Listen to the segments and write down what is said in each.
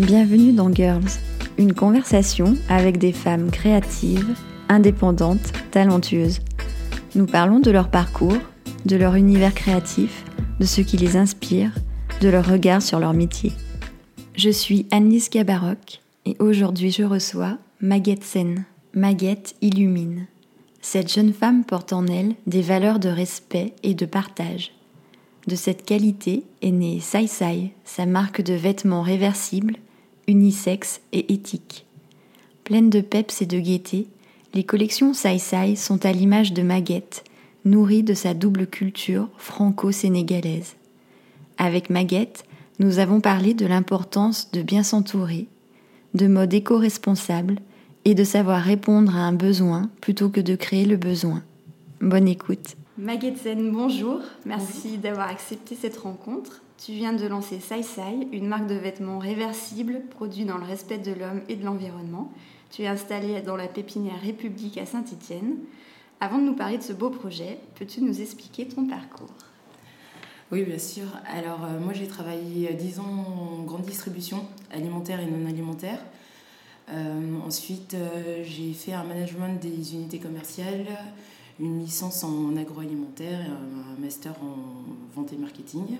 Bienvenue dans Girls, une conversation avec des femmes créatives, indépendantes, talentueuses. Nous parlons de leur parcours, de leur univers créatif, de ce qui les inspire, de leur regard sur leur métier. Je suis Annelise Gabaroc et aujourd'hui je reçois Maguette Sen. Maguette illumine. Cette jeune femme porte en elle des valeurs de respect et de partage. De cette qualité est née Sai Sai, sa marque de vêtements réversibles, unisex et éthiques. Pleine de peps et de gaieté, les collections Sai Sai sont à l'image de Maguette, nourrie de sa double culture franco-sénégalaise. Avec Maguette, nous avons parlé de l'importance de bien s'entourer, de mode éco-responsable et de savoir répondre à un besoin plutôt que de créer le besoin. Bonne écoute. Maguette bonjour. Merci d'avoir accepté cette rencontre. Tu viens de lancer Sai, une marque de vêtements réversibles produits dans le respect de l'homme et de l'environnement. Tu es installée dans la pépinière République à Saint-Étienne. Avant de nous parler de ce beau projet, peux-tu nous expliquer ton parcours? Oui, bien sûr. Alors, euh, moi, j'ai travaillé 10 euh, ans en grande distribution alimentaire et non alimentaire. Euh, ensuite, j'ai fait un management des unités commerciales, une licence en agroalimentaire et un master en vente et marketing.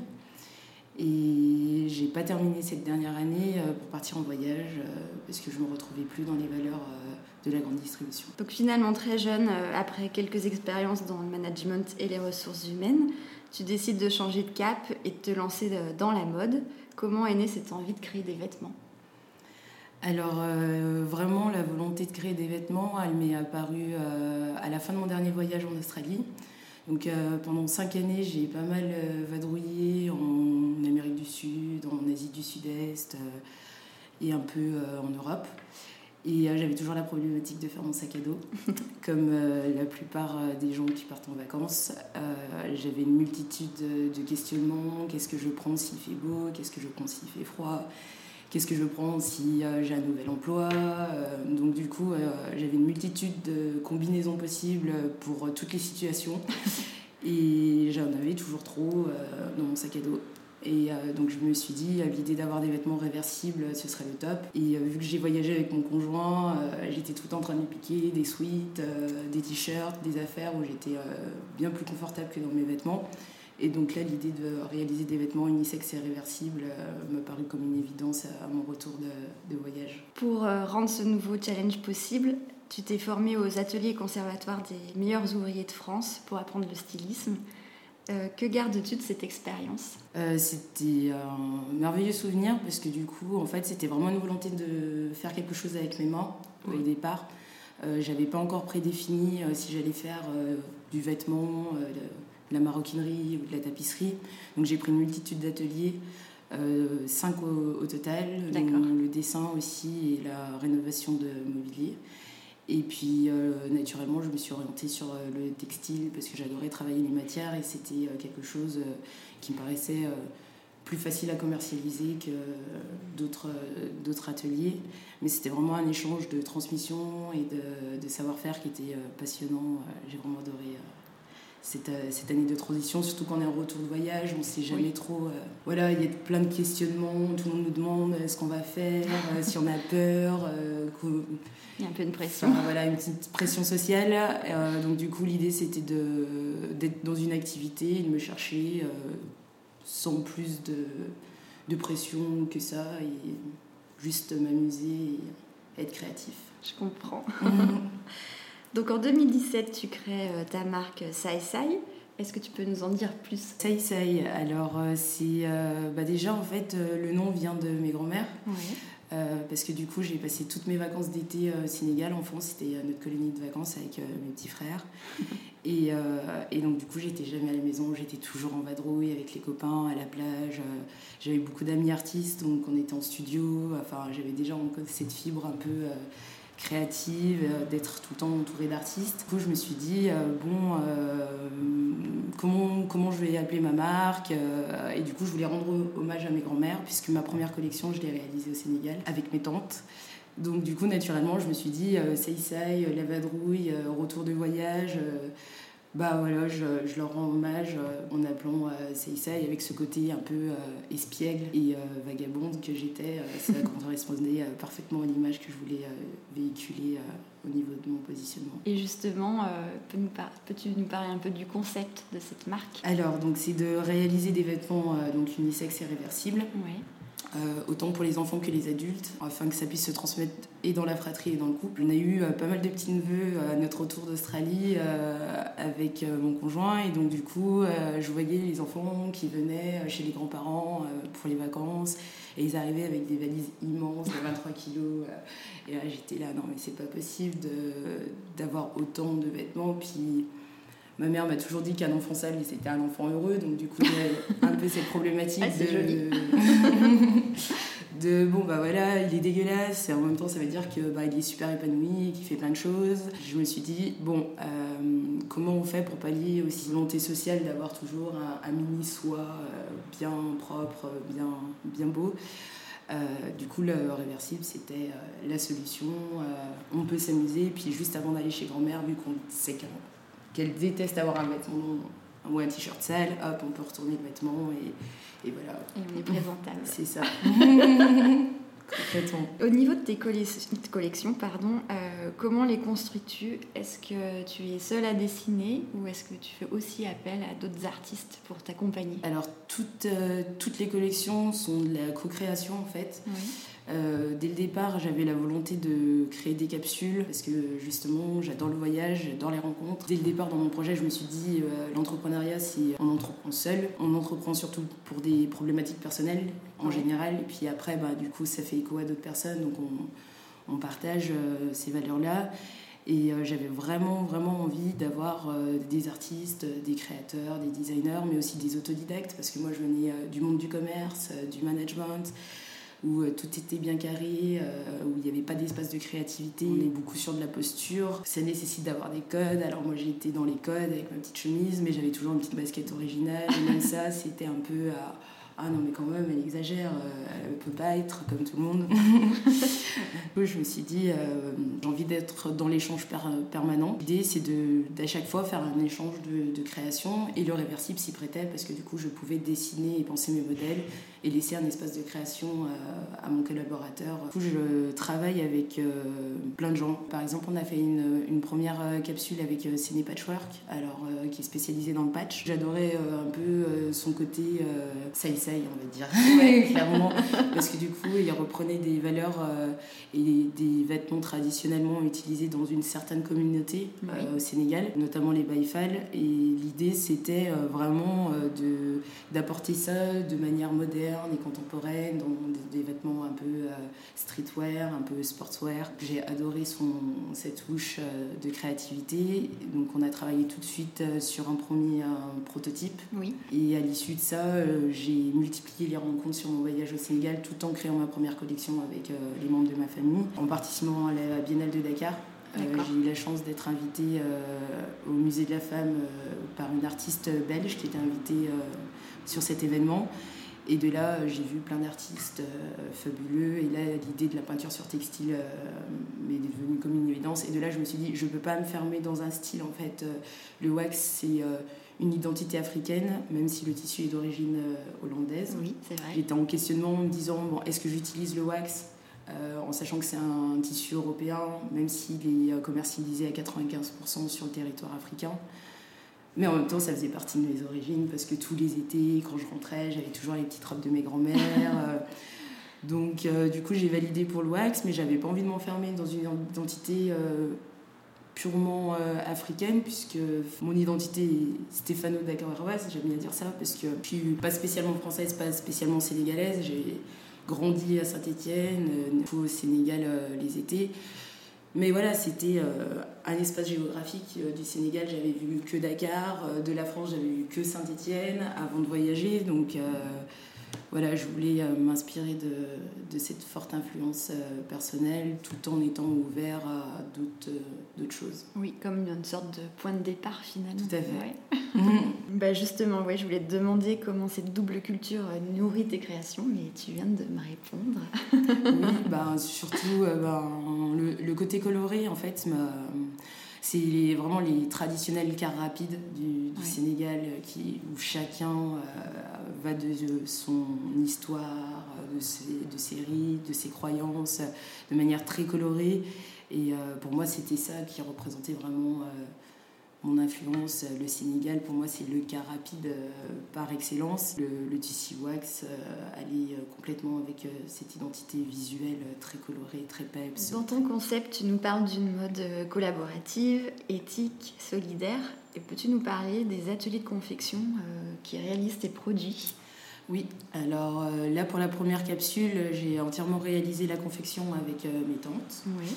Et j'ai pas terminé cette dernière année euh, pour partir en voyage euh, parce que je me retrouvais plus dans les valeurs euh, de la grande distribution. Donc finalement très jeune, après quelques expériences dans le management et les ressources humaines, tu décides de changer de cap et de te lancer dans la mode. Comment est née cette envie de créer des vêtements? Alors vraiment la volonté de créer des vêtements, elle m'est apparue à la fin de mon dernier voyage en Australie. Donc pendant cinq années, j'ai pas mal vadrouillé en Amérique du Sud, en Asie du Sud-Est et un peu en Europe. Et j'avais toujours la problématique de faire mon sac à dos, comme la plupart des gens qui partent en vacances. j'avais une multitude de questionnements. Qu'est-ce que je prends s'il fait beau? Qu'est-ce que je prends s'il fait froid? Qu'est-ce que je prends si euh, j'ai un nouvel emploi. Euh, donc du coup, euh, j'avais une multitude de combinaisons possibles pour toutes les situations. Et j'en avais toujours trop dans mon sac à dos. Et donc je me suis dit, l'idée d'avoir des vêtements réversibles, ce serait le top. Et vu que j'ai voyagé avec mon conjoint, j'étais tout le temps en train de me piquer des suites, des t-shirts, des affaires où j'étais bien plus confortable que dans mes vêtements. Et donc là, l'idée de réaliser des vêtements unisex et réversibles euh, me parut comme une évidence à, mon retour de, voyage. Pour euh, rendre ce nouveau challenge possible, tu t'es formé aux ateliers conservatoires des meilleurs ouvriers de France pour apprendre le stylisme. Euh, que gardes-tu de cette expérience? C'était un merveilleux souvenir parce que du coup, en fait, c'était vraiment une volonté de faire quelque chose avec mes mains au départ. J'avais pas encore prédéfini si j'allais faire du vêtement, de la maroquinerie ou de la tapisserie. Donc j'ai pris une multitude d'ateliers, euh, cinq au, total, le dessin aussi et la rénovation de mobilier. Et puis euh, naturellement, je me suis orientée sur euh, le textile parce que j'adorais travailler les matières et c'était quelque chose qui me paraissait plus facile à commercialiser que d'autres ateliers. Mais c'était vraiment un échange de transmission et de, de savoir-faire qui était passionnant. J'ai vraiment adoré euh, cette, année de transition, surtout quand on est en retour de voyage, on ne sait jamais trop. Euh, voilà, il y a plein de questionnements, tout le monde nous demande ce qu'on va faire, euh, si on a peur. il y a un peu une pression. voilà, une petite pression sociale. donc du coup, l'idée c'était d'être dans une activité de me chercher sans plus de, de, pression que ça et juste m'amuser et être créatif. Je comprends. Donc en 2017, tu crées euh, ta marque Sai Sai. Est-ce que tu peux nous en dire plus? Sai Sai, alors euh, c'est euh, bah déjà en fait le nom vient de mes grands-mères. parce que du coup j'ai passé toutes mes vacances d'été au Sénégal, en France, c'était notre colonie de vacances avec mes petits frères. et, et, donc du coup j'étais jamais à la maison, j'étais toujours en vadrouille avec les copains, à la plage. j'avais beaucoup d'amis artistes, donc on était en studio, enfin j'avais déjà cette fibre un peu créative, euh, d'être tout le temps entourée d'artistes. Du coup, je me suis dit, euh, bon, euh, comment, comment je vais appeler ma marque Et du coup, je voulais rendre hommage à mes grands-mères, puisque ma première collection, je l'ai réalisée au Sénégal avec mes tantes. Donc, du coup, naturellement, je me suis dit, la vadrouille, retour de voyage. Bah voilà, je, je, leur rends hommage en appelant euh, avec ce côté un peu espiègle et vagabonde que j'étais. ça correspondait parfaitement à l'image que je voulais véhiculer au niveau de mon positionnement. Et justement, peux-tu nous, parler un peu du concept de cette marque? Alors, donc c'est de réaliser des vêtements donc unisex et réversibles. Oui. Euh, autant pour les enfants que les adultes, afin que ça puisse se transmettre et dans la fratrie et dans le couple. On a eu euh, pas mal de petits neveux à notre retour d'Australie euh, avec mon conjoint, et donc du coup, je voyais les enfants qui venaient chez les grands-parents pour les vacances, et ils arrivaient avec des valises immenses de 23 kilos. et là, j'étais là, non, mais c'est pas possible d'avoir autant de vêtements. Puis ma mère m'a toujours dit qu'un enfant sale, c'était un enfant heureux. Donc, du coup, il y a un peu cette problématique ah, de. de bon, bah voilà, il est dégueulasse. Et en même temps, ça veut dire que bah, il est super épanoui, qu'il fait plein de choses. Je me suis dit, bon, euh, comment on fait pour pallier aussi volonté sociale d'avoir toujours un, mini soi euh, bien propre, bien, bien beau? Euh, du coup, le réversible, c'était la solution. on peut s'amuser, puis juste avant d'aller chez grand-mère, vu qu'on sait qu'un qu'elle déteste avoir un vêtement ou un t-shirt sale, hop, on peut retourner le vêtement et, et voilà. Et on est présentable. C'est ça. Au niveau de tes collections, pardon, euh, comment les construis-tu? Est-ce que tu es seule à dessiner ou est-ce que tu fais aussi appel à d'autres artistes pour t'accompagner? Alors, toutes, euh, toutes les collections sont de la co-création en fait. Oui. Euh, dès le départ, j'avais la volonté de créer des capsules parce que justement, j'adore le voyage, j'adore les rencontres. Dès le départ, dans mon projet, je me suis dit euh, l'entrepreneuriat, c'est on entreprend seul, on entreprend surtout pour des problématiques personnelles en général, et puis après, bah, du coup, ça fait écho à d'autres personnes, donc on, on partage euh, ces valeurs-là. Et j'avais vraiment, vraiment envie d'avoir des artistes, des créateurs, des designers, mais aussi des autodidactes, parce que moi, je venais du monde du commerce, du management où euh, tout était bien carré, euh, où il n'y avait pas d'espace de créativité. On est beaucoup sur de la posture. Ça nécessite d'avoir des codes. Alors moi j'étais dans les codes avec ma petite chemise, mais j'avais toujours une petite basket originale. Et même ça, c'était un peu à ah non mais quand même elle exagère, euh, elle peut pas être comme tout le monde. je me suis dit euh, j'ai envie d'être dans l'échange permanent. L'idée c'est d'à chaque fois faire un échange de, de création et le réversible s'y prêtait parce que du coup je pouvais dessiner et penser mes modèles et laisser un espace de création euh, à mon collaborateur. Du coup je travaille avec plein de gens. Par exemple on a fait une, une première capsule avec Ciné Patchwork alors qui est spécialisée dans le patch. J'adorais un peu son côté ça on va dire, clairement, parce que du coup, il reprenait des valeurs euh, et des vêtements traditionnellement utilisés dans une certaine communauté euh, au Sénégal, notamment les Baïfal. Et l'idée, c'était euh, vraiment de d'apporter ça de manière moderne et contemporaine, dans des, vêtements un peu streetwear, un peu sportswear. J'ai adoré son, cette touche de créativité. Donc, on a travaillé tout de suite sur un premier prototype. Oui. Et à l'issue de ça, j'ai multiplier les rencontres sur mon voyage au Sénégal tout en créant ma première collection avec euh, les membres de ma famille, en participant à la Biennale de Dakar. Euh, j'ai eu la chance d'être invitée euh, au musée de la femme par une artiste belge qui était invitée sur cet événement. Et de là, j'ai vu plein d'artistes fabuleux. Et là, l'idée de la peinture sur textile m'est devenue comme une évidence. Et de là, je me suis dit, je ne peux pas me fermer dans un style. En fait, le wax, c'est une identité africaine, même si le tissu est d'origine euh, hollandaise. Oui, c'est vrai. J'étais en questionnement en me disant bon, est-ce que j'utilise le wax euh, en sachant que c'est un tissu européen, même s'il est euh, commercialisé à 95% sur le territoire africain. Mais en même temps, ça faisait partie de mes origines parce que tous les étés, quand je rentrais, j'avais toujours les petites robes de mes grands-mères. donc, du coup, j'ai validé pour le wax, mais j'avais pas envie de m'enfermer dans une identité purement euh, africaine, puisque mon identité est stéphano-dakaroise, j'aime bien dire ça, parce que je suis pas spécialement française, pas spécialement sénégalaise. J'ai grandi à Saint-Étienne, euh, au Sénégal euh, les étés. Mais voilà, c'était un espace géographique du Sénégal. J'avais vu que Dakar, de la France, j'avais vu que Saint-Étienne avant de voyager. Donc voilà, je voulais euh, m'inspirer de, de, cette forte influence euh, personnelle tout en étant ouvert à d'autres euh, choses. Oui, comme une sorte de point de départ finalement. Tout à fait. bah justement, ouais, je voulais te demander comment cette double culture nourrit tes créations, mais tu viens de me répondre. oui, bah, surtout bah, le, le, côté coloré en fait C'est vraiment les traditionnels cars rapides du, Sénégal qui, où chacun va de son histoire, de ses, de ses rites, de ses croyances, de manière très colorée. Et pour moi, c'était ça qui représentait vraiment mon influence, le Sénégal, pour moi, c'est le cas rapide euh, par excellence. Le, le TC Wax euh, allait euh, complètement avec cette identité visuelle très colorée, très peps. Dans ton concept, tu nous parles d'une mode collaborative, éthique, solidaire. Et peux-tu nous parler des ateliers de confection qui réalisent tes produits? Oui, alors là pour la première capsule, j'ai entièrement réalisé la confection avec mes tantes. Oui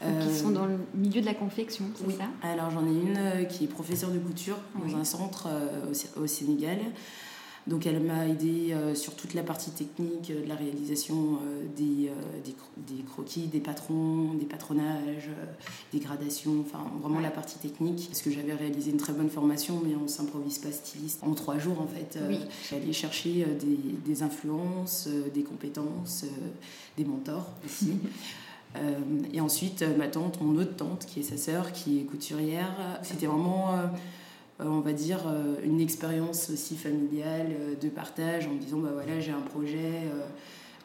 qui sont dans le milieu de la confection, c'est oui. ça? Alors j'en ai une euh, qui est professeure de couture dans un centre euh, au, Sénégal. Donc elle m'a aidé euh, sur toute la partie technique de la réalisation des, des, croquis, des patrons, des patronages, des gradations, enfin vraiment la partie technique. Parce que j'avais réalisé une très bonne formation, mais on s'improvise pas styliste en trois jours en fait. Oui. J'allais chercher des, des influences, des compétences, des mentors aussi. Euh, et ensuite, euh, ma tante, mon autre tante, qui est sa sœur, qui est couturière, c'était vraiment, euh, on va dire, une expérience aussi familiale de partage en me disant, bah voilà, j'ai un projet.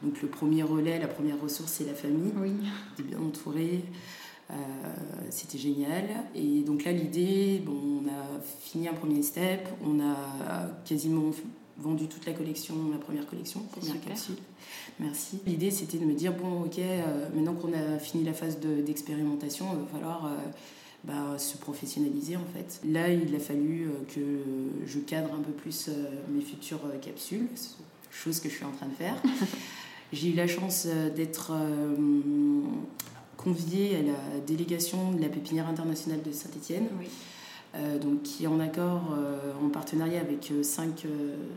donc le premier relais, la première ressource, c'est la famille. Oui. Bien entouré. c'était génial. Et donc là, l'idée, bon, on a fini un premier step, on a quasiment vendu toute la collection, la première collection, première capsule. Merci. L'idée, c'était de me dire bon, ok, euh, maintenant qu'on a fini la phase d'expérimentation, il va falloir euh, bah, se professionnaliser en fait. Là, il a fallu euh, que je cadre un peu plus mes futures capsules, chose que je suis en train de faire. J'ai eu la chance d'être conviée à la délégation de la pépinière internationale de Saint-Étienne. Oui. Euh, donc, qui est en accord, euh, en partenariat avec euh, cinq,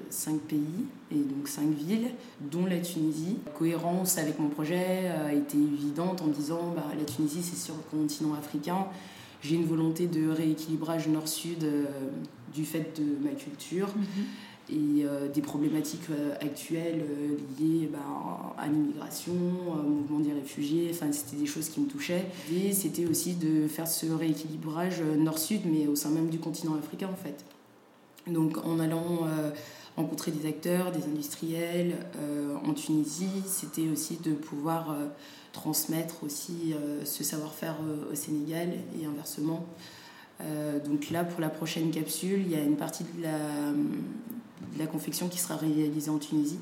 cinq, pays et donc cinq villes, dont la Tunisie. La cohérence avec mon projet a été évidente en disant bah, la Tunisie, c'est sur le continent africain. J'ai une volonté de rééquilibrage nord-sud du fait de ma culture. Mhm et euh, des problématiques euh, actuelles euh, liées ben, à l'immigration, au mouvement des réfugiés, enfin, c'était des choses qui me touchaient. Et c'était aussi de faire ce rééquilibrage nord-sud, mais au sein même du continent africain en fait. Donc en allant rencontrer des acteurs, des industriels en Tunisie, c'était aussi de pouvoir transmettre aussi ce savoir-faire au Sénégal et inversement. donc là, pour la prochaine capsule, il y a une partie de la, la confection qui sera réalisée en Tunisie.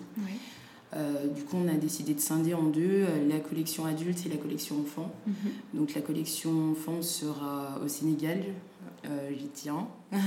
Euh, du coup, on a décidé de scinder en deux euh, la collection adulte et la collection enfant. Mhm. Donc, la collection enfant sera au Sénégal, euh, j'y tiens.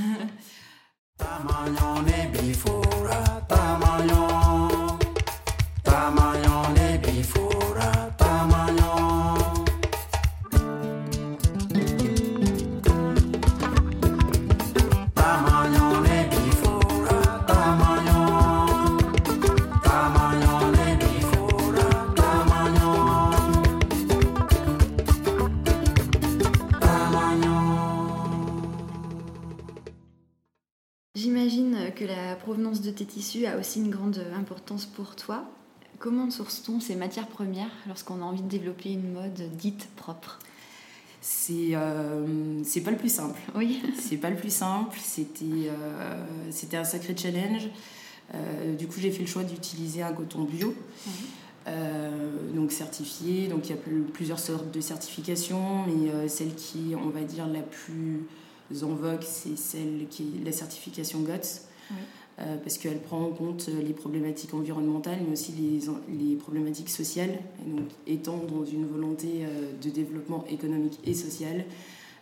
provenance de tes tissus a aussi une grande importance pour toi. Comment source-t-on ces matières premières lorsqu'on a envie de développer une mode dite propre? C'est euh, c'est pas le plus simple. Oui. c'est pas le plus simple. C'était euh, c'était un sacré challenge. Euh, du coup, j'ai fait le choix d'utiliser un coton bio, donc certifié. Donc il y a plusieurs sortes de certifications, mais celle qui, on va dire, la plus en vogue, c'est celle qui est la certification GOTS. Euh, parce qu'elle prend en compte les problématiques environnementales, mais aussi les, les problématiques sociales. Et donc, étant dans une volonté euh, de développement économique et social,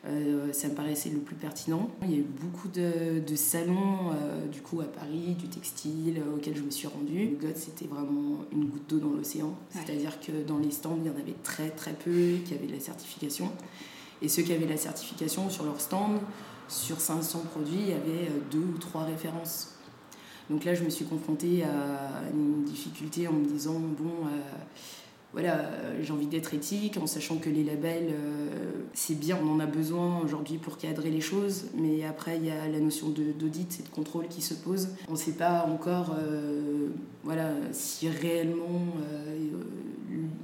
euh, ça me paraissait le plus pertinent. Il y a eu beaucoup de, de salons, du coup, à Paris, du textile, auquel je me suis rendue. Le GOT, c'était vraiment une goutte d'eau dans l'océan. C'est-à-dire que dans les stands, il y en avait très très peu qui avaient la certification. Et ceux qui avaient la certification sur leur stand, sur 500 produits, il y avait deux ou trois références. Donc là, je me suis confrontée à une difficulté en me disant, bon, euh, voilà, j'ai envie d'être éthique en sachant que les labels, euh, c'est bien, on en a besoin aujourd'hui pour cadrer les choses, mais après il y a la notion d'audit et de contrôle qui se pose. On ne sait pas encore euh, voilà, si réellement euh,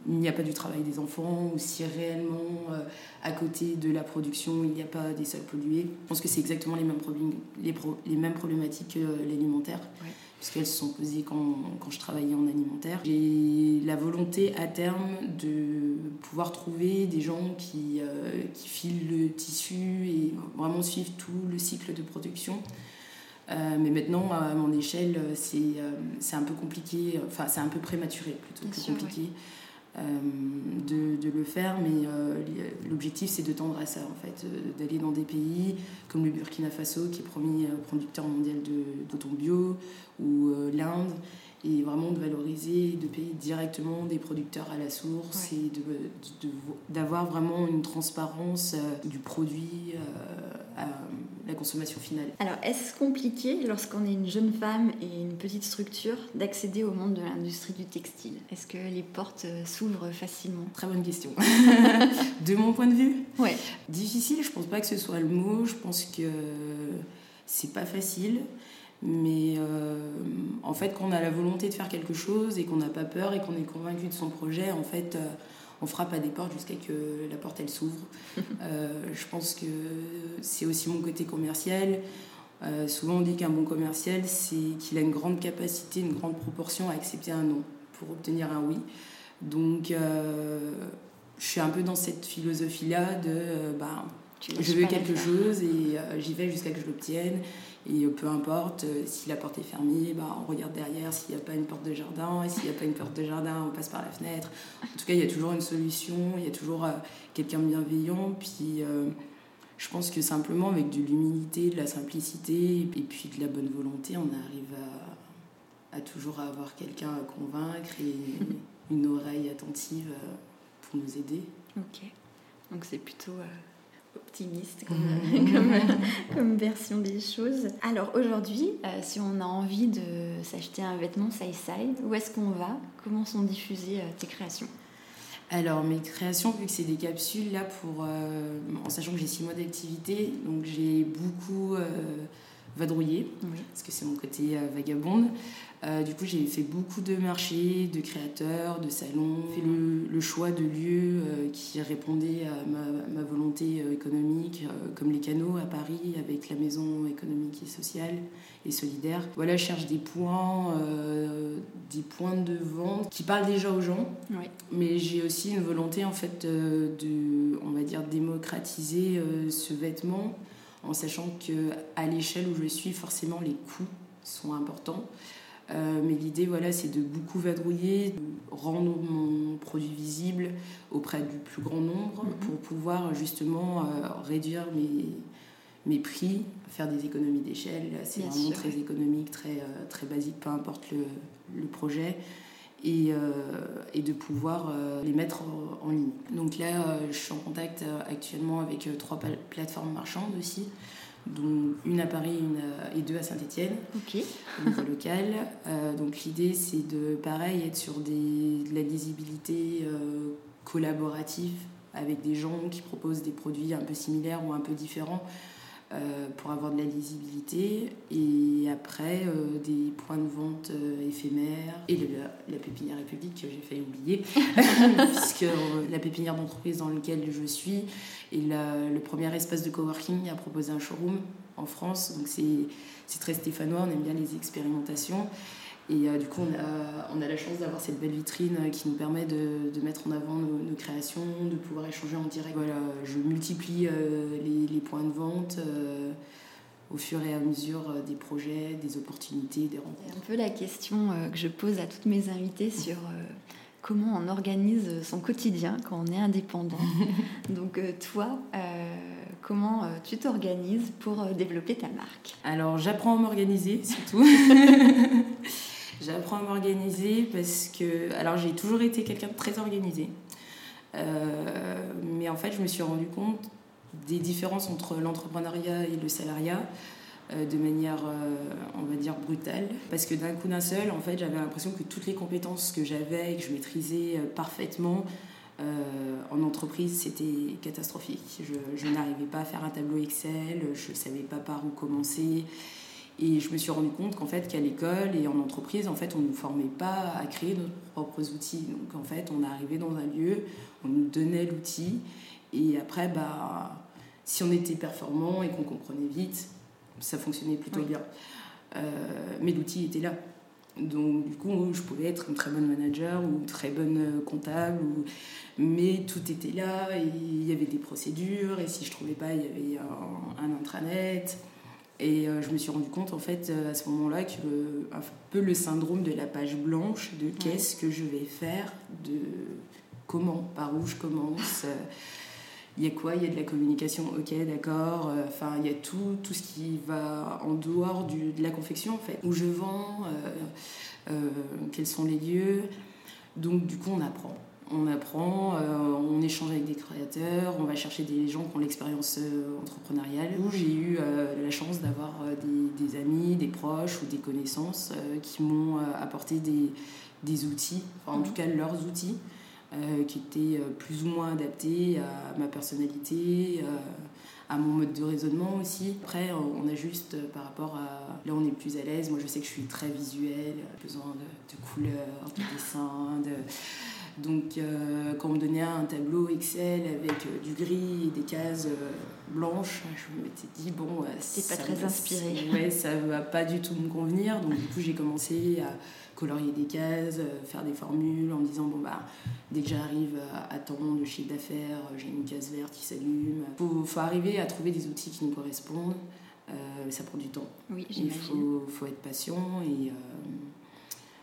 il n'y a pas du travail des enfants ou si réellement à côté de la production il n'y a pas des sols pollués. Je pense que c'est exactement les mêmes, les, les mêmes problématiques que l'alimentaire puisqu'elles se sont posées quand, quand, je travaillais en alimentaire. J'ai la volonté à terme de pouvoir trouver des gens qui, euh, qui filent le tissu et vraiment suivent tout le cycle de production. Euh, mais maintenant, à mon échelle, c'est euh, un peu compliqué, enfin c'est un peu prématuré plutôt que compliqué. De, de, le faire, mais l'objectif c'est de tendre à ça en fait, d'aller dans des pays comme le Burkina Faso qui est premier producteur mondial d'auton bio ou l'Inde et vraiment de valoriser, de payer directement des producteurs à la source et d'avoir vraiment une transparence du produit à la consommation finale. Alors, est-ce compliqué lorsqu'on est une jeune femme et une petite structure d'accéder au monde de l'industrie du textile? Est-ce que les portes euh, s'ouvrent facilement? Très bonne question. de mon point de vue? Ouais. Difficile, je pense pas que ce soit le mot. Je pense que c'est pas facile. Mais euh, en fait, quand on a la volonté de faire quelque chose et qu'on n'a pas peur et qu'on est convaincu de son projet, en fait, euh, on frappe à des portes jusqu'à que la porte elle s'ouvre. Euh, je pense que c'est aussi mon côté commercial. Souvent on dit qu'un bon commercial, c'est qu'il a une grande capacité, une grande proportion à accepter un non pour obtenir un oui. Donc je suis un peu dans cette philosophie-là de bah, je veux quelque chose et j'y vais jusqu'à que je l'obtienne. Et peu importe, euh, si la porte est fermée, bah, on regarde derrière s'il n'y a pas une porte de jardin. Et s'il n'y a pas une porte de jardin, on passe par la fenêtre. En tout cas, il y a toujours une solution, il y a toujours euh, quelqu'un de bienveillant. Puis euh, je pense que simplement avec de l'humilité, de la simplicité et puis de la bonne volonté, on arrive à, à toujours avoir quelqu'un à convaincre et une oreille attentive pour nous aider. Ok. Donc c'est plutôt optimiste comme, comme, version des choses. Alors aujourd'hui, euh, si on a envie de s'acheter un vêtement side side, où est-ce qu'on va? Comment sont diffusées euh, tes créations? Alors mes créations, vu que c'est des capsules, là, pour, euh, en sachant que j'ai six mois d'activité, donc j'ai beaucoup vadrouiller, parce que c'est mon côté vagabonde. Euh, du coup, j'ai fait beaucoup de marchés, de créateurs, de salons, fait le, choix de lieux euh, qui répondaient à ma, volonté économique, comme les canaux à Paris, avec la maison économique et sociale et solidaire. Voilà, je cherche des points, des points de vente qui parlent déjà aux gens, mais j'ai aussi une volonté en fait de, on va dire, démocratiser ce vêtement en sachant que à l'échelle où je suis, forcément, les coûts sont importants. Euh, mais l'idée, voilà, c'est de beaucoup vadrouiller, de rendre mon produit visible auprès du plus grand nombre mhm. pour pouvoir justement euh, réduire mes, mes prix, faire des économies d'échelle. C'est vraiment très économique, très, euh, très basique, peu importe le, le projet et, euh, et de pouvoir les mettre en, ligne. Donc là, je suis en contact actuellement avec trois plateformes marchandes aussi dont une à Paris une et deux à Saint-Etienne, okay. au niveau local. donc l'idée, c'est de, pareil, être sur des, de la lisibilité collaborative avec des gens qui proposent des produits un peu similaires ou un peu différents euh, pour avoir de la lisibilité et après euh, des points de vente euh, éphémères et la, pépinière République que j'ai failli oublier puisque la pépinière d'entreprise dans laquelle je suis est le premier espace de coworking à proposer un showroom en France donc c'est très stéphanois on aime bien les expérimentations et euh, du coup, on a, on a la chance d'avoir cette belle vitrine euh, qui nous permet de, mettre en avant nos, créations, de pouvoir échanger en direct. Voilà, je multiplie euh, les, points de vente au fur et à mesure des projets, des opportunités, des rencontres. C'est un peu la question que je pose à toutes mes invitées sur comment on organise son quotidien quand on est indépendant. Donc toi, comment tu t'organises pour développer ta marque? Alors j'apprends à m'organiser surtout. J'apprends à m'organiser parce que. Alors, j'ai toujours été quelqu'un de très organisé. Euh, mais en fait, je me suis rendu compte des différences entre l'entrepreneuriat et le salariat. De manière, on va dire, brutale. Parce que d'un coup d'un seul, en fait, j'avais l'impression que toutes les compétences que j'avais que je maîtrisais parfaitement en entreprise, c'était catastrophique. Je, je n'arrivais pas à faire un tableau Excel, je ne savais pas par où commencer. Et je me suis rendu compte qu'en fait, qu'à l'école et en entreprise, en fait, on ne nous formait pas à créer nos propres outils. Donc, en fait, on arrivait dans un lieu, on nous donnait l'outil, et après, bah, si on était performant et qu'on comprenait vite, ça fonctionnait plutôt bien. Euh, mais l'outil était là. Donc, du coup, je pouvais être une très bonne manager ou une très bonne comptable, ou... mais tout était là, il y avait des procédures, et si je ne trouvais pas, il y avait un, un intranet. Et euh, je me suis rendu compte, en fait, euh, à ce moment-là, que un peu le syndrome de la page blanche, de qu'est-ce que je vais faire, de comment, par où je commence. Euh, il y a quoi? Il y a de la communication, ok, d'accord. Enfin, il y a tout, tout ce qui va en dehors du, de la confection, en fait. Où je vends, quels sont les lieux. Donc, du coup, on apprend on apprend, euh, on échange avec des créateurs, on va chercher des gens qui ont l'expérience euh, entrepreneuriale. Où j'ai eu euh, la chance d'avoir des, amis, des proches ou des connaissances qui m'ont apporté des, outils, en tout cas leurs outils, qui étaient plus ou moins adaptés à ma personnalité à mon mode de raisonnement aussi. Après, on a juste par rapport à. Là, on est plus à l'aise. Moi, je sais que je suis très visuelle, besoin de, de couleurs, de dessins, de donc, euh, quand on me donnait un tableau Excel avec euh, du gris et des cases euh, blanches, je me m'étais dit, bon, c'est pas très inspiré. Ouais, ça va pas du tout me convenir. Donc, du coup, j'ai commencé à colorier des cases, faire des formules en me disant, bon, bah, dès que j'arrive à, temps de chiffre d'affaires, j'ai une case verte qui s'allume. Il faut, faut, arriver à trouver des outils qui nous correspondent. ça prend du temps. Oui, Il faut, faut, être patient et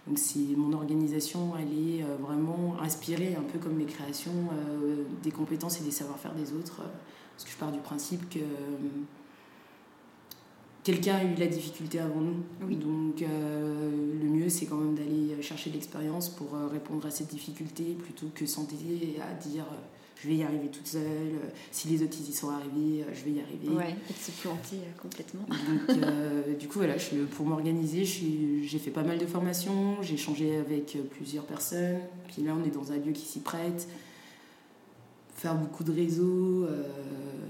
donc c'est mon organisation, elle est euh, vraiment inspirée un peu comme les créations euh, des compétences et des savoir-faire des autres. Euh, parce que je pars du principe que quelqu'un a eu la difficulté avant nous. Oui. Donc le mieux c'est quand même d'aller chercher de l'expérience pour répondre à cette difficulté plutôt que s'entêter à dire je vais y arriver toute seule. Euh, si les autres y sont arrivés, euh, je vais y arriver. Ouais, et de se planter euh, complètement. Donc, du coup, voilà, je, pour m'organiser, j'ai fait pas mal de formations, j'ai échangé avec plusieurs personnes. Puis là, on est dans un lieu qui s'y prête. Faire beaucoup de réseaux,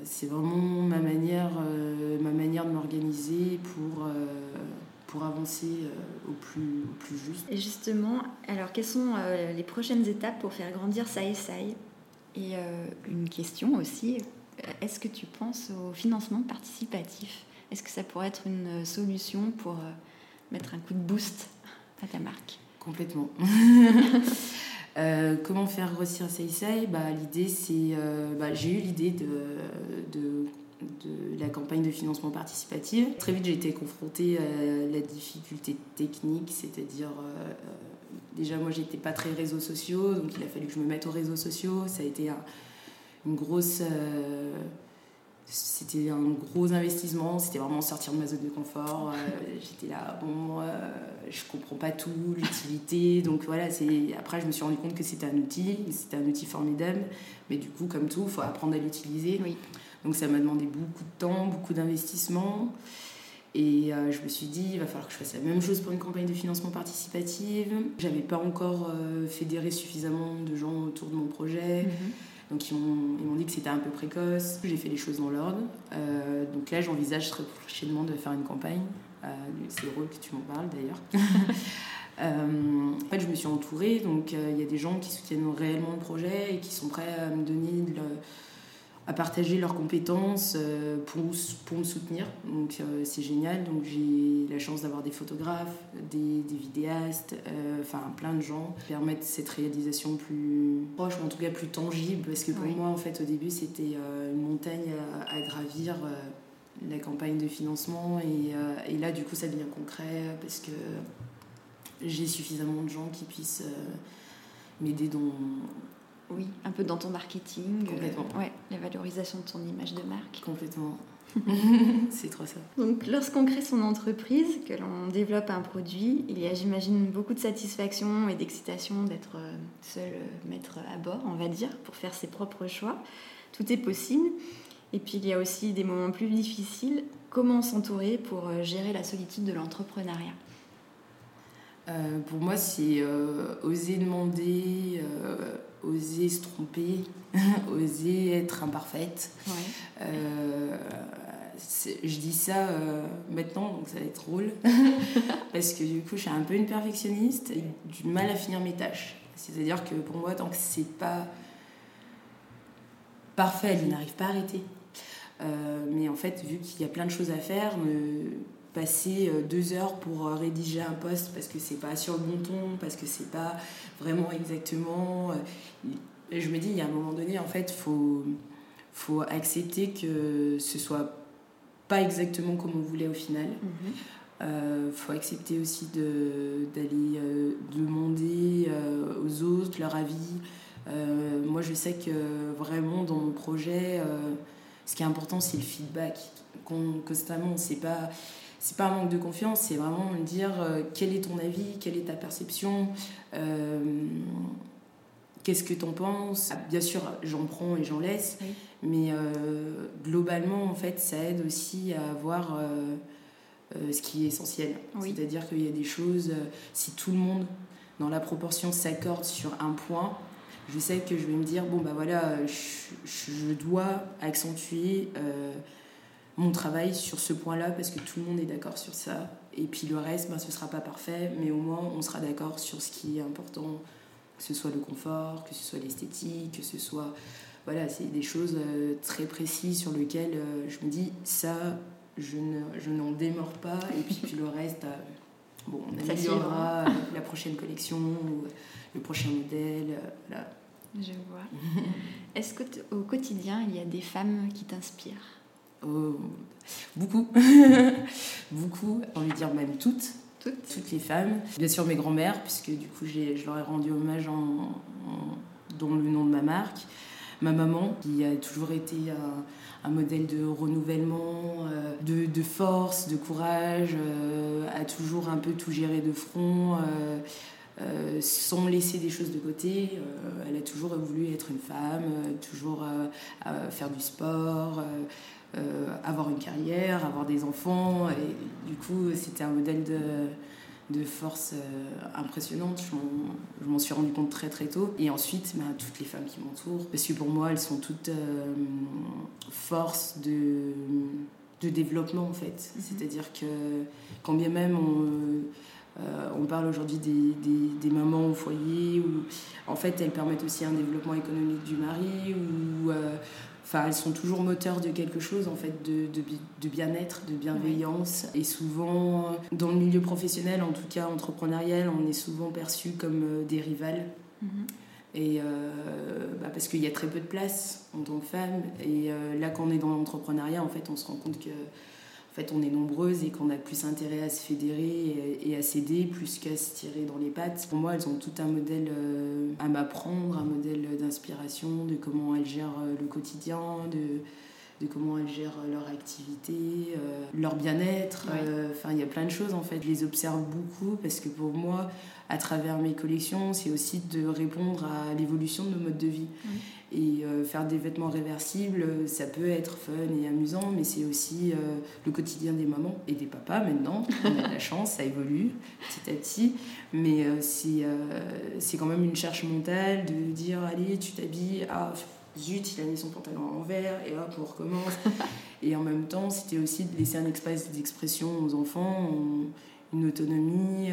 c'est vraiment ma manière, ma manière de m'organiser pour pour avancer au, plus, au plus juste. Et justement, alors quelles sont les prochaines étapes pour faire grandir Sai Sai? Et euh, une question aussi, euh, est-ce que tu penses au financement participatif? Est-ce que ça pourrait être une solution pour euh, mettre un coup de boost à ta marque? Complètement. comment faire grossir Seisei bah, L'idée, c'est. bah, j'ai eu l'idée de, la campagne de financement participatif. Très vite, j'ai été confrontée à la difficulté technique, c'est-à-dire déjà moi j'étais pas très réseaux sociaux, donc il a fallu que je me mette aux réseaux sociaux. Ça a été une grosse. C'était un gros investissement, c'était vraiment sortir de ma zone de confort. Euh, j'étais là, bon, euh, je comprends pas tout, l'utilité. Donc voilà, après je me suis rendu compte que c'était un outil, c'était un outil formidable, mais du coup, comme tout, il faut apprendre à l'utiliser. Oui. Donc ça m'a demandé beaucoup de temps, beaucoup d'investissement. Et euh, je me suis dit, il va falloir que je fasse la même chose pour une campagne de financement participative. J'avais pas encore euh, fédéré suffisamment de gens autour de mon projet. Mhm. Donc ils m'ont dit que c'était un peu précoce. J'ai fait les choses dans l'ordre. Euh, donc là, j'envisage très prochainement de faire une campagne. C'est drôle que tu m'en parles d'ailleurs. en fait, je me suis entourée, donc il y a des gens qui soutiennent réellement le projet et qui sont prêts à me donner de, à partager leurs compétences euh, pour, pour me soutenir. Donc euh, c'est génial. Donc j'ai la chance d'avoir des photographes, des, des vidéastes, euh, enfin plein de gens qui permettent cette réalisation plus proche ou en tout cas plus tangible. Parce que pour moi, en fait, au début, c'était une montagne à, gravir. la campagne de financement et, et, là du coup ça devient concret parce que j'ai suffisamment de gens qui puissent m'aider dans, oui, un peu dans ton marketing. Euh, Complètement. ouais, la valorisation de ton image de marque. Complètement. c'est trop ça. Donc, lorsqu'on crée son entreprise, que l'on développe un produit, il y a, j'imagine, beaucoup de satisfaction et d'excitation d'être euh, seul euh, maître à bord, on va dire, pour faire ses propres choix. Tout est possible. Et puis il y a aussi des moments plus difficiles. Comment s'entourer pour gérer la solitude de l'entrepreneuriat? Pour moi, c'est oser demander, oser se tromper, oser être imparfaite. je dis ça maintenant, donc ça va être drôle, parce que du coup, je suis un peu une perfectionniste et du mal à finir mes tâches. C'est-à-dire que pour moi, tant que c'est pas parfait, elle n'arrive pas à arrêter. Euh, mais en fait, vu qu'il y a plein de choses à faire, passer euh, deux heures pour euh, rédiger un poste parce que c'est pas sur le bon ton, parce que c'est pas vraiment exactement. je me dis, il y a un moment donné, en fait, faut faut accepter que ce soit pas exactement comme on voulait au final. Il faut accepter aussi d'aller demander aux autres leur avis. moi, je sais que vraiment dans mon projet, ce qui est important, c'est le feedback constamment. C'est pas c'est pas un manque de confiance, c'est vraiment me dire euh, quel est ton avis, quelle est ta perception, euh, qu'est-ce que tu en penses. Bien sûr, j'en prends et j'en laisse, mais euh, globalement, en fait, ça aide aussi à voir ce qui est essentiel. C'est-à-dire qu'il y a des choses, si tout le monde, dans la proportion, s'accorde sur un point, je sais que je vais me dire, bon, bah voilà, je, dois accentuer mon travail sur ce point-là parce que tout le monde est d'accord sur ça. Et puis le reste, bah, ce ne sera pas parfait, mais au moins on sera d'accord sur ce qui est important, que ce soit le confort, que ce soit l'esthétique, que ce soit. Voilà, c'est des choses euh, très précises sur lesquelles euh, je me dis, ça, je n'en je démords pas. Et puis, puis le reste, bon, on améliorera la prochaine collection ou le prochain modèle. Voilà. Je vois. Est-ce qu'au quotidien, il y a des femmes qui t'inspirent? Oh, Beaucoup. beaucoup, on va dire même toutes. Toutes Toutes les femmes. Bien sûr mes grands-mères, puisque du coup je leur ai rendu hommage en, dans le nom de ma marque. Ma maman, qui a toujours été un, modèle de renouvellement, euh, de, de, force, de courage, euh, a toujours un peu tout géré de front. Euh, euh, sans laisser des choses de côté. Euh, elle a toujours voulu être une femme, euh, toujours faire du sport, avoir une carrière, avoir des enfants. Et du coup, c'était un modèle de, de force impressionnante. Je m'en suis rendu compte très très tôt. Et ensuite, bah, toutes les femmes qui m'entourent, parce que pour moi, elles sont toutes force de, de développement en fait. Mm-hmm. C'est-à-dire que quand bien même on euh, on parle aujourd'hui des, mamans au foyer, où en fait elles permettent aussi un développement économique du mari, ou euh, enfin elles sont toujours moteurs de quelque chose en fait de, bien-être de bienveillance. Et souvent dans le milieu professionnel en tout cas entrepreneurial on est souvent perçu comme euh, des rivales. Mm-hmm. et bah, parce qu'il y a très peu de place en tant que femme. Et là quand on est dans l'entrepreneuriat en fait on se rend compte que fait, on est nombreuses et qu'on a plus intérêt à se fédérer et, à s'aider plus qu'à se tirer dans les pattes. Pour moi, elles ont tout un modèle euh, à m'apprendre, un modèle d'inspiration de comment elles gèrent euh, le quotidien, de, de comment elles gèrent leur activité, euh, leur bien-être. Enfin, il y a plein de choses en fait. Je les observe beaucoup parce que pour moi, à travers mes collections, c'est aussi de répondre à l'évolution de nos modes de vie. Et euh, faire des vêtements réversibles, ça peut être fun et amusant, mais c'est aussi euh, le quotidien des mamans et des papas maintenant. On a de la chance, ça évolue petit à petit. Mais euh, c'est quand même une charge mentale de dire allez, tu t'habilles, ah zut, il a mis son pantalon en envers, et hop, on recommence. et en même temps, c'était aussi de laisser un espace d'expression aux enfants, une autonomie,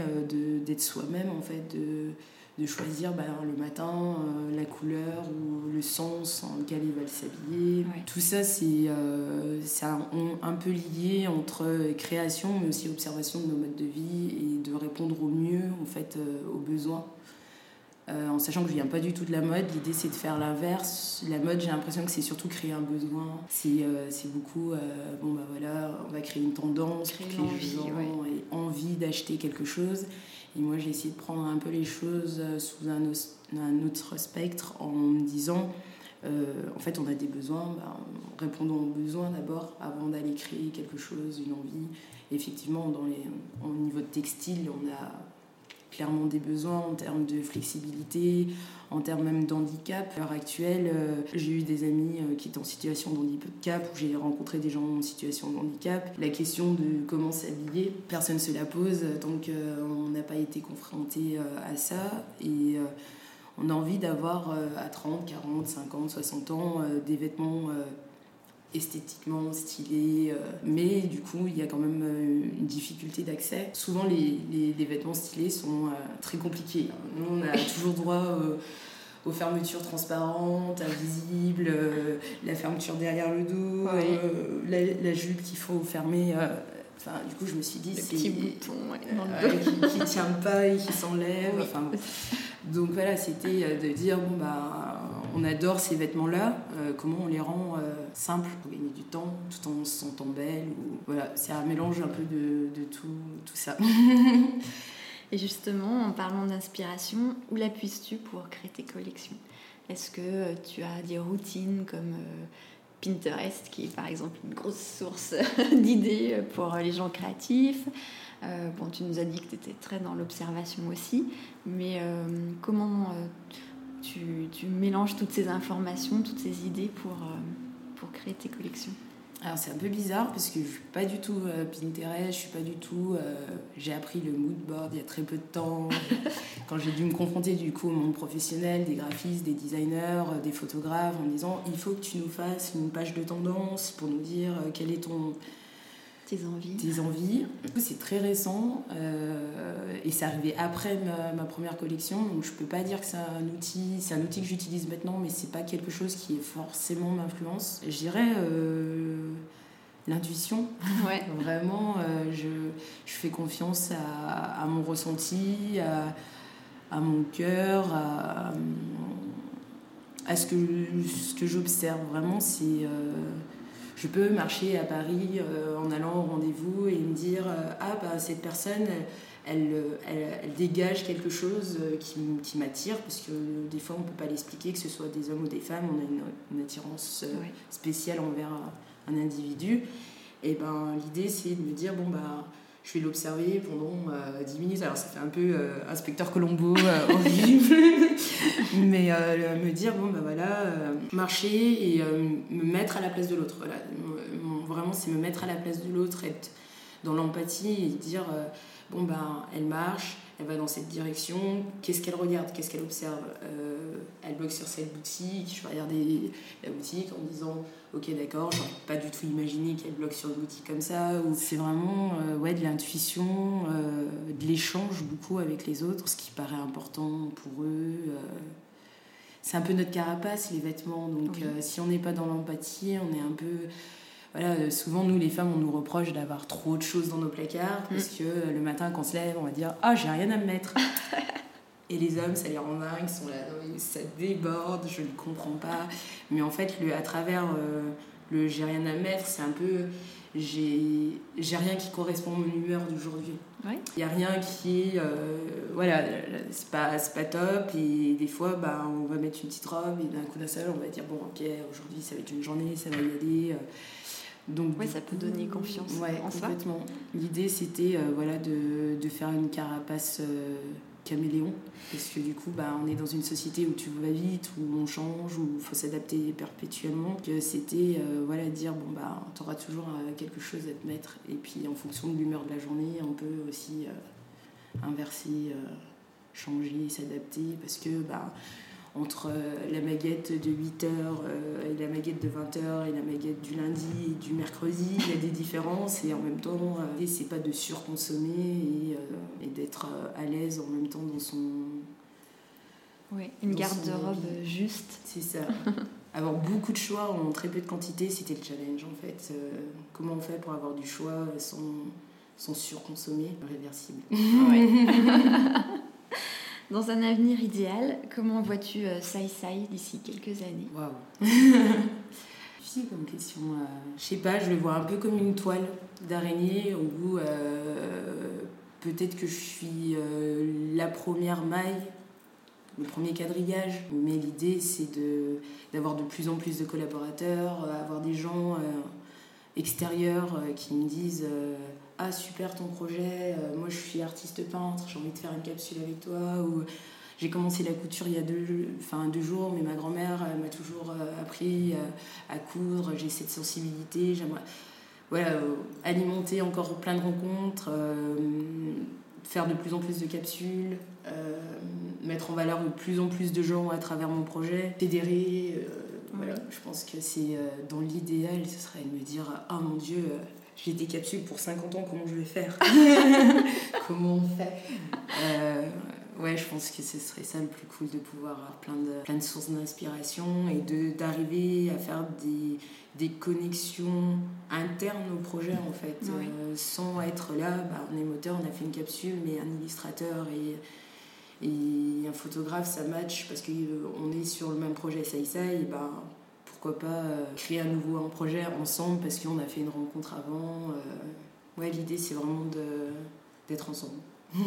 d'être soi-même en fait. De, de choisir ben, le matin euh, la couleur ou le sens en lequel ils veulent s'habiller. Tout ça, c'est euh, un, un, peu lié entre création, mais aussi observation de nos modes de vie et de répondre au mieux en fait, euh, aux besoins. En sachant que je viens pas du tout de la mode, l'idée c'est de faire l'inverse. La mode, j'ai l'impression que c'est surtout créer un besoin. C'est beaucoup, bon bah voilà, on va créer une tendance, créer que les gens aient envie d'acheter quelque chose. Et moi, j'ai essayé de prendre un peu les choses euh, sous un, un autre spectre en me disant, euh, en fait, on a des besoins, ben, répondons aux besoins d'abord avant d'aller créer quelque chose, une envie. effectivement, dans les, au niveau de textile, on a clairement des besoins en termes de flexibilité, en termes même d'handicap. À l'heure actuelle, euh, j'ai eu des amis euh, qui étaient en situation de handicap, où j'ai rencontré des gens en situation de handicap. La question de comment s'habiller, personne ne se la pose tant qu'on n'a pas été confronté à ça. Et on a envie d'avoir à 30, 40, 50, 60 ans des vêtements esthétiquement stylés, mais du coup il y a quand même une difficulté d'accès. Souvent les, les, vêtements stylés sont très compliqués. Nous on a toujours droit aux fermetures transparentes, invisibles, euh, la fermeture derrière le dos, euh, la, jupe qu'il faut fermer. Euh, enfin, du coup, je me suis dit, c'est. petit bouton qui, ne tient pas et qui s'enlève. Enfin, Donc voilà, c'était de dire bon, bah, on adore ces vêtements-là, comment on les rend simples pour gagner du temps tout en se sentant belle. Voilà, c'est un mélange un peu de, tout, tout ça. Et justement, en parlant d'inspiration, où la puisses-tu pour créer tes collections? Est-ce que euh, tu as des routines comme euh, Pinterest, qui est par exemple une grosse source d'idées pour les gens créatifs? Euh, tu nous as dit que tu étais très dans l'observation aussi, mais comment tu, tu, mélanges toutes ces informations, toutes ces idées pour, pour créer tes collections alors c'est un peu bizarre parce que je suis pas du tout euh, Pinterest, je suis pas du tout. Euh, j'ai appris le mood board il y a très peu de temps. quand j'ai dû me confronter du coup au monde professionnel, des graphistes, des designers, euh, des photographes, en disant il faut que tu nous fasses une page de tendance pour nous dire quel est ton tes envies. Tes envies. C'est très récent euh, et c'est arrivé après ma, première collection, donc je peux pas dire que c'est un outil, c'est un outil que j'utilise maintenant, mais c'est pas quelque chose qui est forcément m'influence. Je dirais euh, l'intuition. Ouais. Vraiment, euh, je, je, fais confiance à, à mon ressenti, à, à mon cœur, à, à, ce que, ce que j'observe. Vraiment, c'est je peux marcher à Paris euh, en allant au rendez-vous et me dire euh, ah bah cette personne elle, elle, dégage quelque chose euh, qui, qui m'attire parce que des fois on peut pas l'expliquer que ce soit des hommes ou des femmes on a une, attirance spéciale envers un individu. Et ben l'idée c'est de me dire bon bah je vais l'observer pendant 10 minutes. Alors ça fait un peu inspecteur Colombo horrible, mais me dire bon bah voilà, marcher et me mettre à la place de l'autre. Vraiment, c'est me mettre à la place de l'autre, être dans l'empathie et dire euh, bon, ben, elle marche, elle va dans cette direction, qu'est-ce qu'elle regarde, qu'est-ce qu'elle observe? Euh, Elle bloque sur cette boutique, je vais regarder la boutique en disant ok, d'accord, j'aurais pas du tout imaginé qu'elle bloque sur une boutique comme ça. C'est vraiment euh, ouais, de l'intuition, de l'échange beaucoup avec les autres, ce qui paraît important pour eux c'est un peu notre carapace, les vêtements. Donc, si on n'est pas dans l'empathie, on est un peu voilà, euh, souvent, nous, les femmes, on nous reproche d'avoir trop de choses dans nos placards, mm. parce que euh, le matin, quand on se lève, on va dire Ah, j'ai rien à me mettre. Et les hommes, ça les rend dingues, ils sont là, ça déborde, je ne comprends pas. Mais en fait, le, à travers euh, le j'ai rien à mettre, c'est un peu j'ai rien qui correspond à mon humeur d'aujourd'hui. Il n'y a rien qui est. voilà, c'est pas, pas top. Et des fois, bah, on va mettre une petite robe et d'un coup d'un seul, on va dire bon, ok, aujourd'hui, ça va être une journée, ça va y aller. Donc, ouais, ça peut donner confiance ouais, en complètement. L'idée, c'était euh, voilà, de, de, faire une carapace euh, caméléon, parce que du coup, bah, on est dans une société où tu vas vite, où on change, où il faut s'adapter perpétuellement. C'était euh, voilà, dire, bon, bah, tu auras toujours quelque chose à te mettre. Et puis, en fonction de l'humeur de la journée, on peut aussi inverser, changer, s'adapter, parce que... Bah, entre euh, la maguette de 8h euh, et la maguette de 20h et la maguette du lundi et du mercredi, il y a des différences et en même temps, euh, c'est pas de surconsommer et, d'être à l'aise en même temps dans son. Oui, une garde-robe juste. C'est ça. avoir beaucoup de choix en très peu de quantité, c'était le challenge en fait. comment on fait pour avoir du choix sans, sans surconsommer? Réversible. Ouais. Dans un avenir idéal, comment vois-tu euh, Sai Sai d'ici quelques années? Waouh Difficile comme question. Euh, je sais pas, je le vois un peu comme une toile d'araignée où euh, peut-être que je suis la première maille, le premier quadrillage, mais l'idée c'est de, d'avoir de plus en plus de collaborateurs, avoir des gens extérieurs qui me disent ah super ton projet, moi je suis artiste peintre, j'ai envie de faire une capsule avec toi ou j'ai commencé la couture il y a deux, enfin, deux jours, mais ma grand-mère m'a toujours appris à coudre, j'ai cette sensibilité, j'aimerais voilà, alimenter encore plein de rencontres, faire de plus en plus de capsules, mettre en valeur de plus en plus de gens à travers mon projet, fédérer. voilà, je pense que c'est dans l'idéal, ce serait de me dire Ah mon Dieu, j'ai des capsules pour 50 ans, comment je vais faire Comment on fait euh, Ouais, je pense que ce serait ça le plus cool de pouvoir avoir plein de, plein de sources d'inspiration et d'arriver à faire des, des, connexions internes au projet en fait, euh, sans être là, bah, on est moteur, on a fait une capsule, mais un illustrateur et et un photographe ça match parce qu'on est sur le même projet ça et ben pas euh, créer à nouveau un projet ensemble parce qu'on a fait une rencontre avant. Euh. ouais, l'idée c'est vraiment d'être ensemble.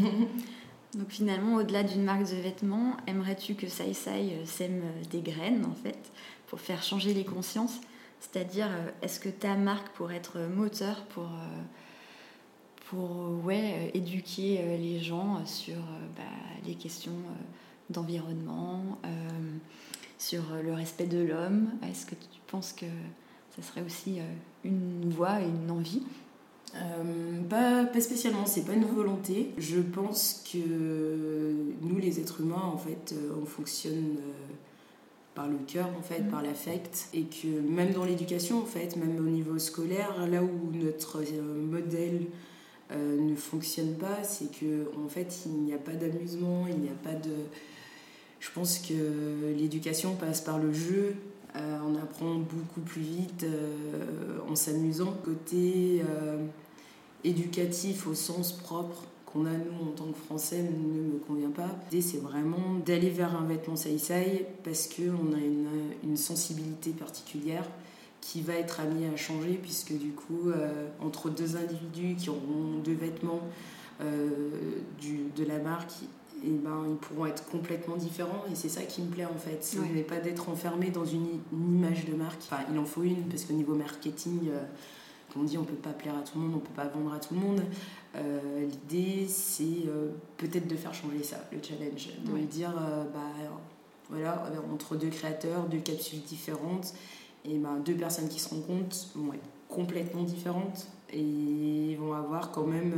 Donc finalement, au-delà d'une marque de vêtements, aimerais-tu que Sai Sai euh, sème des graines en fait pour faire changer les consciences? C'est-à-dire, est-ce que ta marque pourrait être moteur pour, pour ouais, éduquer les gens sur bah, les questions d'environnement sur euh, le respect de l'homme Est-ce que tu penses que ça serait aussi euh, une voie et une envie? Euh, pas, pas, spécialement, c'est pas une volonté. Je pense que nous, les êtres humains, en fait, on fonctionne par le cœur, en fait, mm. par l'affect, et que même dans l'éducation, en fait, même au niveau scolaire, là où notre modèle ne fonctionne pas, c'est que en fait, il n'y a pas d'amusement, il n'y a pas de je pense que l'éducation passe par le jeu. Euh, on apprend beaucoup plus vite euh, en s'amusant. Côté euh, éducatif au sens propre qu'on a nous en tant que Français ne me convient pas. L'idée c'est vraiment d'aller vers un vêtement saïsaï parce qu'on a une, sensibilité particulière qui va être amenée à changer puisque du coup entre deux individus qui auront deux vêtements de la marque et ben, ils pourront être complètement différents. Et c'est ça qui me plaît en fait. Ce n'est pas d'être enfermé dans une, image de marque. Enfin, il en faut une, parce qu'au niveau marketing, euh, comme on dit, on ne peut pas plaire à tout le monde, on ne peut pas vendre à tout le monde. Euh, l'idée, c'est euh, peut-être de faire changer ça, le challenge. De dire, bah, voilà, entre deux créateurs, deux capsules différentes, et ben, deux personnes qui se rencontrent vont être complètement différentes et vont avoir quand même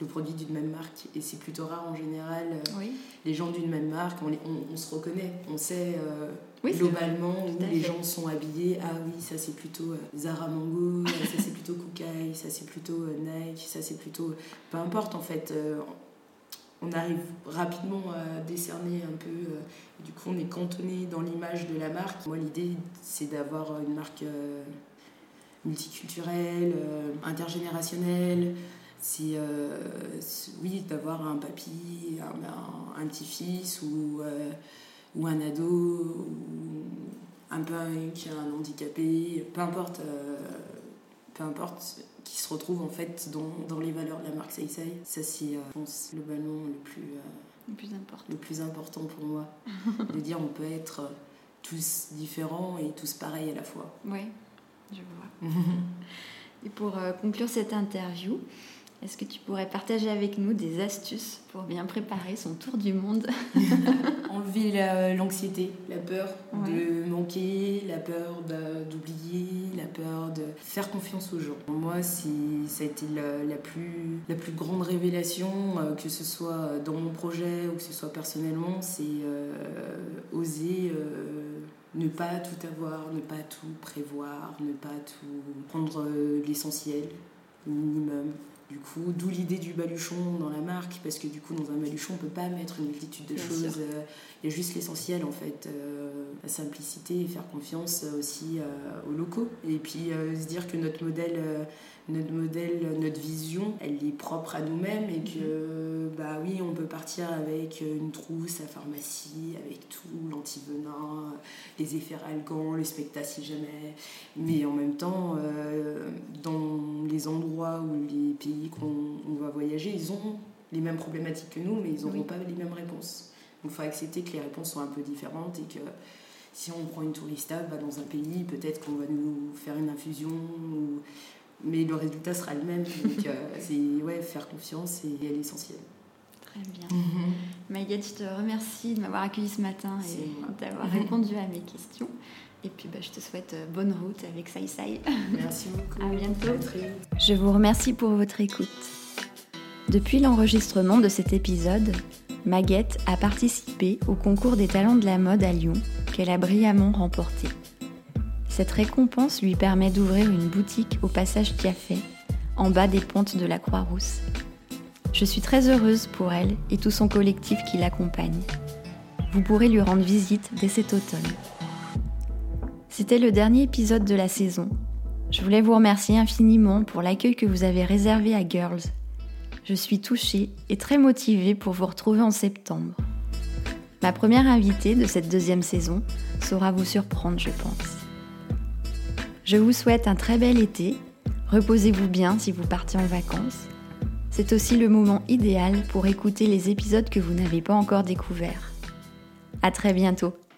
le produit d'une même marque. Et c'est plutôt rare en général. Euh, les gens d'une même marque, on, on, se reconnaît. On sait euh, globalement où les gens sont habillés. Ah oui, ça c'est plutôt euh, Zara Mango, ça c'est plutôt Kukai, ça c'est plutôt Nike, ça c'est plutôt. Peu importe en fait. on arrive rapidement à décerner un peu. du coup, on est cantonné dans l'image de la marque. Moi, l'idée, c'est d'avoir une marque multiculturelle, intergénérationnelle c'est euh, oui d'avoir un papy, un, un, petit-fils ou, euh, ou un ado ou un a un handicapé, peu importe, euh, peu importe, qui se retrouve en fait dans, dans les valeurs de la marque Saïsaï. Ça c'est, je pense, globalement le plus, le plus important. Le plus important pour moi, de dire on peut être tous différents et tous pareils à la fois. Oui, je vois. et pour conclure cette interview, est-ce que tu pourrais partager avec nous des astuces pour bien préparer son tour du monde Enlever l'anxiété, la, peur de manquer, la peur d'oublier, la peur de faire confiance aux gens. Moi, ça a été la, plus, la plus grande révélation, euh, que ce soit dans mon projet ou que ce soit personnellement, c'est euh, oser euh, ne pas tout avoir, ne pas tout prévoir, ne pas tout prendre l'essentiel, le minimum du coup, d'où l'idée du baluchon dans la marque, parce que du coup, dans un baluchon, on peut pas mettre une multitude de choses. Euh, il y a juste l'essentiel, en fait, euh, la simplicité et faire confiance aussi euh, aux locaux. Et puis se dire que notre modèle, notre modèle, notre vision, elle est propre à nous-mêmes et que, mhm. bah oui, on peut partir avec une trousse à pharmacie, avec tout, l'antivenin, les effets ralgants, le spectacle si jamais. Mais en même temps, dans les endroits ou les pays qu'on va voyager, ils ont les mêmes problématiques que nous, mais ils n'auront pas les mêmes réponses. Donc il faut accepter que les réponses sont un peu différentes et que si on prend une tourista bah, dans un pays, peut-être qu'on va nous faire une infusion ou mais le résultat sera le même. Donc, c'est ouais, faire confiance et elle est essentielle. Très bien. Maguette, je te remercie de m'avoir accueilli ce matin et d'avoir répondu à mes questions. Et puis bah, je te souhaite euh, bonne route avec Sai Sai. Merci beaucoup. À bientôt. Je vous remercie pour votre écoute. Depuis l'enregistrement de cet épisode, Maguette a participé au concours des talents de la mode à Lyon qu'elle a brillamment remporté. Cette récompense lui permet d'ouvrir une boutique au passage Tiafet, en bas des pentes de la Croix-Rousse. Je suis très heureuse pour elle et tout son collectif qui l'accompagne. Vous pourrez lui rendre visite dès cet automne. C'était le dernier épisode de la saison. Je voulais vous remercier infiniment pour l'accueil que vous avez réservé à Girls. Je suis touchée et très motivée pour vous retrouver en septembre. Ma première invitée de cette deuxième saison saura vous surprendre, je pense. Je vous souhaite un très bel été. Reposez-vous bien si vous partez en vacances. C'est aussi le moment idéal pour écouter les épisodes que vous n'avez pas encore découverts. À très bientôt.